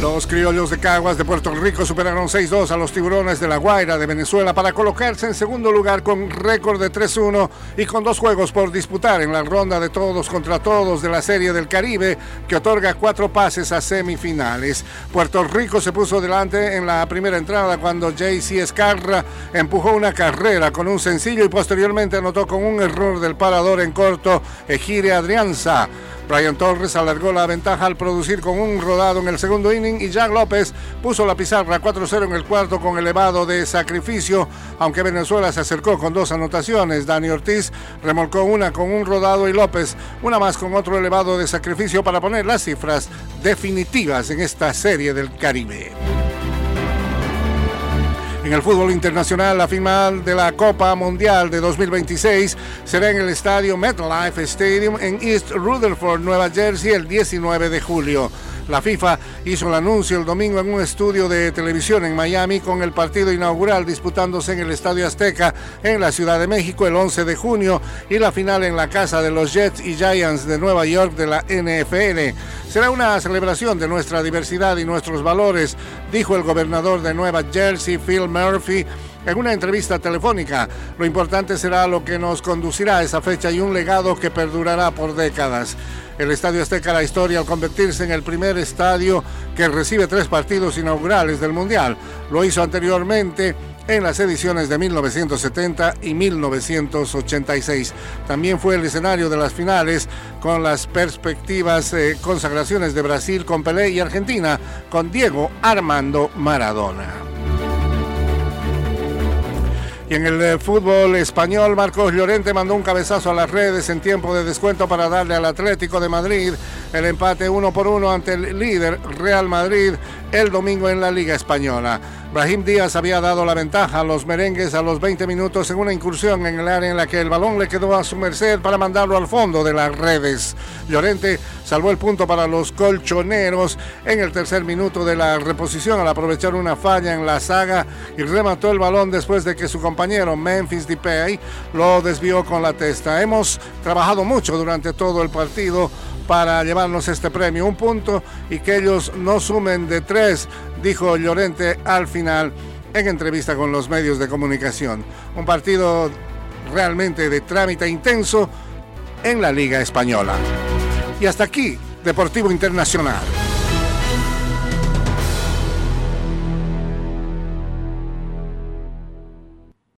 Los criollos de Caguas de Puerto Rico superaron 6-2 a los tiburones de La Guaira de Venezuela para colocarse en segundo lugar con récord de 3-1 y con dos juegos por disputar en la ronda de todos contra todos de la Serie del Caribe que otorga cuatro pases a semifinales. Puerto Rico se puso delante en la primera entrada cuando JC Escarra empujó una carrera con un sencillo y posteriormente anotó con un error del parador en corto Ejire Adrianza. Brian Torres alargó la ventaja al producir con un rodado en el segundo inning y Jack López puso la pizarra 4-0 en el cuarto con elevado de sacrificio, aunque Venezuela se acercó con dos anotaciones. Dani Ortiz remolcó una con un rodado y López una más con otro elevado de sacrificio para poner las cifras definitivas en esta serie del Caribe. En el fútbol internacional, la final de la Copa Mundial de 2026 será en el estadio MetLife Stadium en East Rutherford, Nueva Jersey, el 19 de julio. La FIFA hizo el anuncio el domingo en un estudio de televisión en Miami con el partido inaugural disputándose en el Estadio Azteca en la Ciudad de México el 11 de junio y la final en la casa de los Jets y Giants de Nueva York de la NFL. Será una celebración de nuestra diversidad y nuestros valores, dijo el gobernador de Nueva Jersey, Phil Murphy, en una entrevista telefónica. Lo importante será lo que nos conducirá a esa fecha y un legado que perdurará por décadas. El Estadio Azteca la historia al convertirse en el primer estadio que recibe tres partidos inaugurales del Mundial. Lo hizo anteriormente en las ediciones de 1970 y 1986. También fue el escenario de las finales con las perspectivas eh, consagraciones de Brasil con Pelé y Argentina con Diego Armando Maradona. Y en el eh, fútbol español, Marcos Llorente mandó un cabezazo a las redes en tiempo de descuento para darle al Atlético de Madrid el empate uno por uno ante el líder Real Madrid el domingo en la Liga Española. Brahim Díaz había dado la ventaja a los merengues a los 20 minutos en una incursión en el área en la que el balón le quedó a su merced para mandarlo al fondo de las redes. Llorente salvó el punto para los colchoneros en el tercer minuto de la reposición al aprovechar una falla en la saga y remató el balón después de que su compañero Memphis Depay lo desvió con la testa. Hemos trabajado mucho durante todo el partido para llevarnos este premio. Un punto y que ellos no sumen de tres, dijo Llorente al final en entrevista con los medios de comunicación. Un partido realmente de trámite intenso en la Liga Española. Y hasta aquí, Deportivo Internacional.